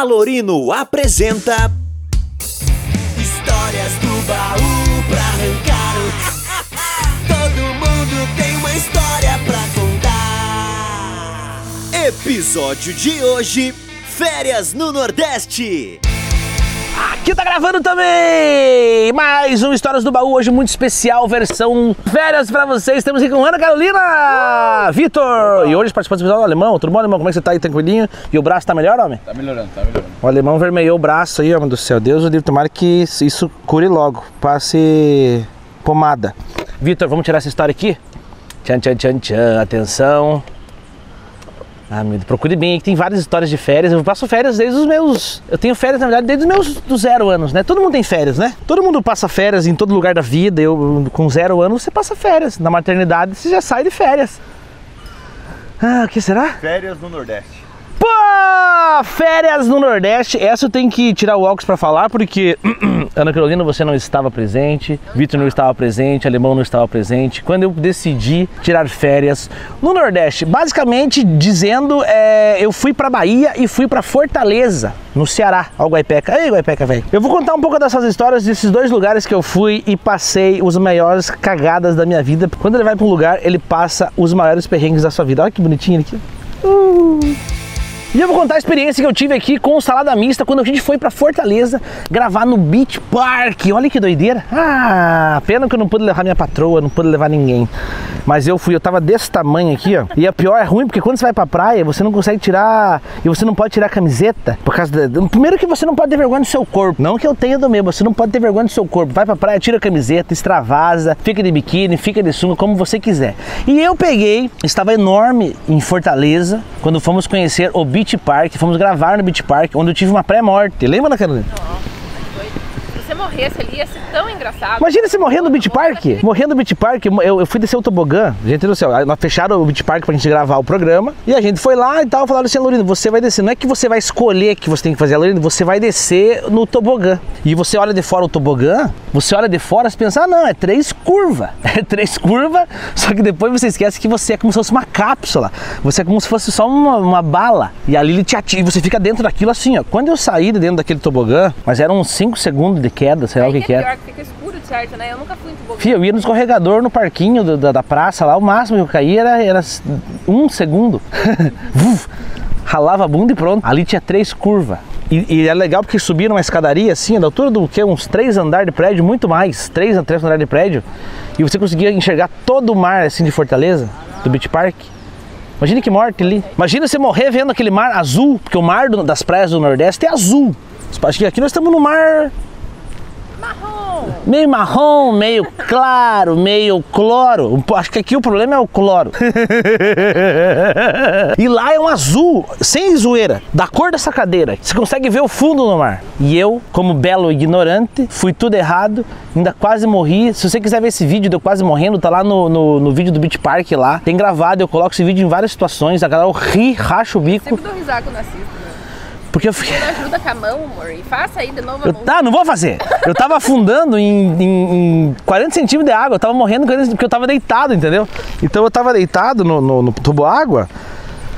Alorino apresenta Histórias do baú pra arrancar. Todo mundo tem uma história pra contar. episódio de hoje: Férias no Nordeste. Aqui tá gravando também mais um Histórias do Baú, hoje muito especial, versão férias pra vocês. Estamos aqui com Ana Carolina, Vitor e hoje participando do episódio do Alemão. Tudo bom, Alemão? Como é que você tá aí, tranquilinho? E o braço tá melhor, homem? Tá melhorando, tá melhorando. O Alemão vermelhou o braço aí, homem do céu. Deus o livre, tomara que isso cure logo. Passe pomada. Vitor, vamos tirar essa história aqui? Tchan, tchan, tchan, tchan. Atenção. Ah, Deus, procure bem tem várias histórias de férias. Eu passo férias desde os meus. Eu tenho férias, na verdade, desde os meus dos zero anos, né? Todo mundo tem férias, né? Todo mundo passa férias em todo lugar da vida. Eu, com zero anos, você passa férias. Na maternidade, você já sai de férias. Ah, o que será? Férias no Nordeste. Pô, férias no Nordeste. Essa eu tenho que tirar o óculos pra falar, porque Ana Carolina, você não estava presente, Vitor não estava presente, Alemão não estava presente. Quando eu decidi tirar férias no Nordeste, basicamente dizendo, é, eu fui pra Bahia e fui pra Fortaleza, no Ceará, ao Guaipeca. Ei, Guaipeca, velho. Eu vou contar um pouco dessas histórias desses dois lugares que eu fui e passei os maiores cagadas da minha vida. Quando ele vai pra um lugar, ele passa os maiores perrengues da sua vida. Olha que bonitinho ele aqui. Uh. E eu vou contar a experiência que eu tive aqui com Salada Mista quando a gente foi pra Fortaleza gravar no Beach Park. Olha que doideira. Ah, pena que eu não pude levar minha patroa, não pude levar ninguém. Mas eu fui, eu tava desse tamanho aqui, ó. E a pior é ruim porque quando você vai pra praia, você não consegue tirar. E você não pode tirar a camiseta. Por causa da. Primeiro que você não pode ter vergonha do seu corpo. Não que eu tenha do meu, você não pode ter vergonha do seu corpo. Vai pra praia, tira a camiseta, extravasa, fica de biquíni, fica de sunga, como você quiser. E eu peguei, estava enorme em Fortaleza, quando fomos conhecer o Beach Park, fomos gravar no Beach Park, onde eu tive uma pré-morte. Lembra, Carolina? Você morresse ali, ia ser tão engraçado. Imagina você morrer no Beach Park. Morrer no Beach Park, eu, eu fui descer o tobogã. Gente do céu, nós fecharam o Beach Park pra gente gravar o programa. E a gente foi lá e tal, falaram assim, Lorino, você vai descer. Não é que você vai escolher que você tem que fazer, Lorino, você vai descer no tobogã. E você olha de fora o tobogã, você olha de fora e pensa, ah não, é três curvas. É três curvas, só que depois você esquece que você é como se fosse uma cápsula. Você é como se fosse só uma, uma bala. E ali ele te ativa, você fica dentro daquilo assim, ó. Quando eu saí de dentro daquele tobogã, mas eram uns 5 segundos de queda, sei lá o que que é pior que fica escuro, certo, né? Eu nunca fui em tobogã. Fio, eu ia no escorregador no parquinho do- da, da praça lá, o máximo que eu caía era, era um segundo. Ralava a bunda e pronto. Ali tinha três curvas. E, e é legal porque subia numa escadaria assim, da altura do que? Uns três andares de prédio, muito mais. Três a três andares de prédio. E você conseguia enxergar todo o mar assim de Fortaleza, do Beach Park. Imagina que morte ali. Imagina você morrer vendo aquele mar azul, porque o mar do- das praias do Nordeste é azul. Acho que aqui nós estamos no mar Marrom! meio marrom, meio claro, meio cloro. Acho que aqui o problema é o cloro. e lá é um azul, sem zoeira, da cor dessa cadeira. Você consegue ver o fundo no mar. E eu, como belo ignorante, fui tudo errado, ainda quase morri. Se você quiser ver esse vídeo de eu quase morrendo, tá lá no, no, no vídeo do Beach Park lá. Tem gravado, eu coloco esse vídeo em várias situações. A galera ri, racha o bico. Sempre dou risada quando assisto. Porque eu fiquei. Não ajuda com a mão, amor. E faça aí de novo a Eu, mão. tá, não vou fazer. Eu tava afundando em, em- em 40 centímetros de água. Eu tava morrendo porque eu tava deitado, entendeu? Então eu tava deitado no, no, no tubo água.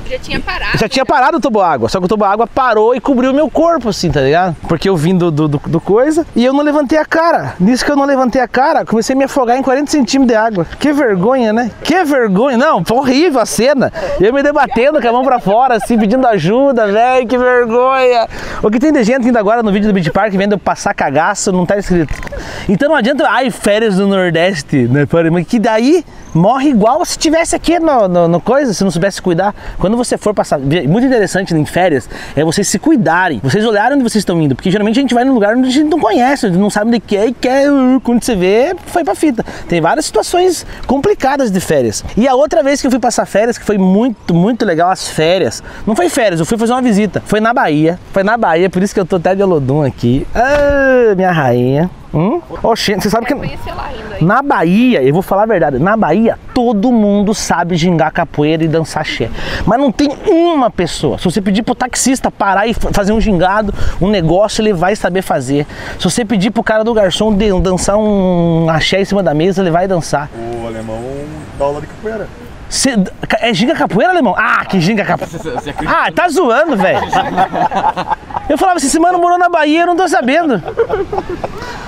Já tinha parado. Já tinha parado o tubo água. Só que o tubo água parou e cobriu meu corpo, assim, tá ligado? Porque eu vim do, do, do- do coisa e eu não levantei a cara. Nisso que eu não levantei a cara, comecei a me afogar em 40 centímetros de água. Que vergonha, né? Que vergonha. Não, foi horrível a cena. Eu me debatendo com a mão pra fora, assim, pedindo ajuda, velho. Que vergonha. O que tem de gente ainda agora no vídeo do Beach Park vendo eu passar cagaço, não tá escrito. Então não adianta, ai, férias no Nordeste, né? Que daí morre igual se tivesse aqui no, no, no coisa, se não soubesse cuidar. Quando você for passar, muito interessante em férias é vocês se cuidarem, vocês olharem onde vocês estão indo, porque geralmente a gente vai num lugar onde a gente não conhece, não sabe onde que é e quer, uh, quando você vê, foi pra fita. Tem várias situações complicadas de férias. E a outra vez que eu fui passar férias, que foi muito, muito legal as férias, não foi férias, eu fui fazer uma visita, foi na Bahia, foi na Bahia, por isso que eu tô até de Olodum aqui. Ah, minha rainha. Hum? Oxente, você sabe que... Na Bahia, eu vou falar a verdade, na Bahia todo mundo sabe gingar capoeira e dançar axé. Mas não tem uma pessoa. Se você pedir pro taxista parar e fa- fazer um gingado, um negócio, ele vai saber fazer. Se você pedir pro cara do garçom de- dançar um axé em cima da mesa, ele vai dançar. O alemão dá aula de capoeira. Cê- é ginga capoeira, alemão? Ah, que ginga capoeira. Ah, tá zoando, velho. Eu falava assim, esse mano morou na Bahia, eu não tô sabendo.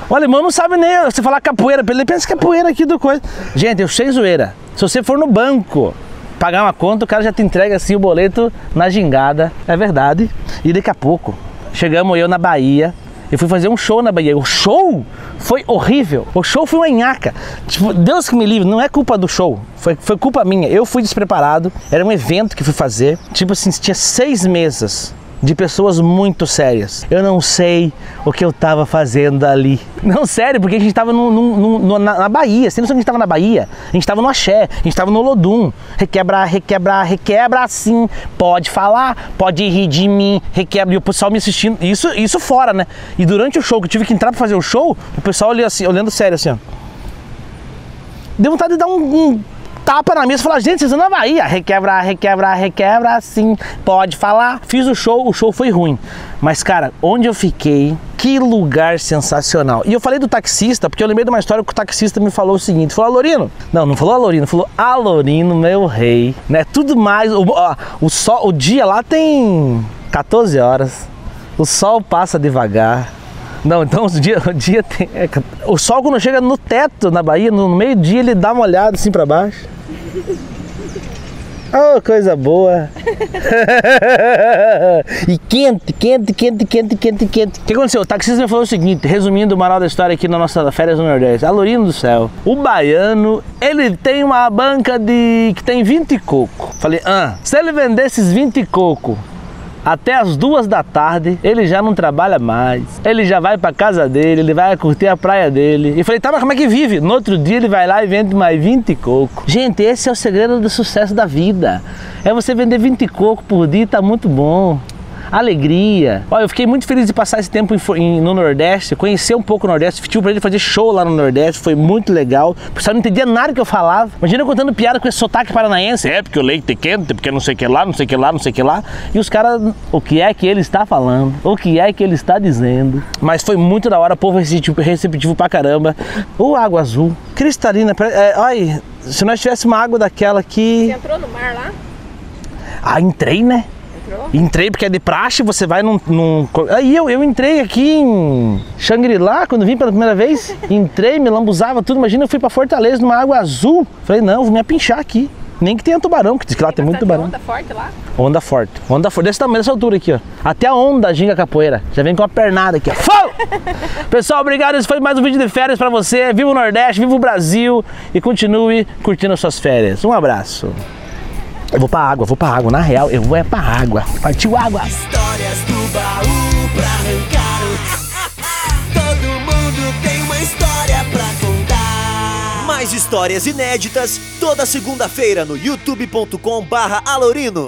O alemão não sabe nem você falar capoeira, ele pensa é poeira aqui do coisa. Gente, eu sei zoeira. Se você for no banco pagar uma conta, o cara já te entrega assim o boleto na gingada. É verdade. E daqui a pouco, chegamos eu na Bahia. Eu fui fazer um show na Bahia. O show foi horrível. O show foi uma nhaca. Tipo, Deus que me livre, não é culpa do show. Foi, foi culpa minha. Eu fui despreparado. Era um evento que fui fazer. Tipo assim, tinha seis mesas de pessoas muito sérias. Eu não sei o que eu tava fazendo ali. Não, sério, porque a gente tava na, na Bahia. Você não sabe que a gente tava na Bahia? A gente tava no Axé, a gente tava no Lodum. Requebra, requebra, requebra assim. Pode falar, pode rir de mim, requebra. E o pessoal me assistindo. Isso, isso fora, né? E durante o show, que eu tive que entrar pra fazer o show, o pessoal olhando assim, olhando sério assim, ó. Deu vontade de dar um, um tapa na mesa e falar, gente, vocês na Bahia. Requebra, requebra, requebra, sim. Pode falar. Fiz o show, o show foi ruim. Mas, cara, onde eu fiquei, que lugar sensacional. E eu falei do taxista, porque eu lembrei de uma história que o taxista me falou o seguinte: falou, Alorino. Não, não falou Alorino, falou Alorino, meu rei. Né? Tudo mais. O, ó, o, sol, o dia lá tem 14 horas. O sol passa devagar. Não, então o dia, o dia tem. é, o sol quando chega no teto na Bahia, no meio-dia, ele dá uma olhada assim pra baixo. Oh, coisa boa! e quente, quente, quente, quente, quente, quente. O que aconteceu? O taxista me falou o seguinte, resumindo o moral da história aqui na nossa férias no Nordeste. Alorino do céu, o baiano, ele tem uma banca de que tem 20 coco. Falei, ah, se ele vender esses 20 coco até as duas da tarde, ele já não trabalha mais. Ele já vai pra casa dele, ele vai curtir a praia dele. E falei, tá, mas como é que vive? No outro dia ele vai lá e vende mais 20 coco. Gente, esse é o segredo do sucesso da vida. É você vender 20 coco por dia tá muito bom. Alegria. Olha, eu fiquei muito feliz de passar esse tempo em em- no Nordeste, conhecer um pouco o Nordeste. Tive pra ele fazer show lá no Nordeste, foi muito legal. O pessoal não entendia nada que eu falava. Imagina eu contando piada com esse sotaque paranaense. É, porque o leite é quente, porque não sei o que lá, não sei o que lá, não sei o que lá. E os caras, o que é que ele está falando? O que é que ele está dizendo? Mas foi muito da hora, povo receptivo, receptivo pra caramba. O água azul, cristalina. É, olha, se nós tivéssemos uma água daquela Você que. entrou no mar lá? Ah, entrei, né? Entrou? Entrei porque é de praxe, você vai num. num... Aí eu, eu entrei aqui em Xangri-Lá, quando vim pela primeira vez. Entrei, me lambuzava tudo. Imagina, eu fui pra Fortaleza numa água azul. Falei, não, vou me apinchar aqui. Nem que tenha tubarão, que diz que lá tem, muito bastante tubarão. onda forte lá? Onda forte. Onda forte. Desse tamanho, dessa altura aqui, ó. Até a onda ginga capoeira. Já vem com a pernada aqui, ó. Fala! Pessoal, obrigado. Esse foi mais um vídeo de férias pra você. Viva o Nordeste, viva o Brasil e continue curtindo as suas férias. Um abraço. Eu vou pra água, vou pra água. Na real, eu vou é pra água. Partiu água. Histórias do baú pra arrancar. Todo mundo tem uma história pra contar Mais histórias inéditas toda segunda-feira no youtube.com barra Alorino.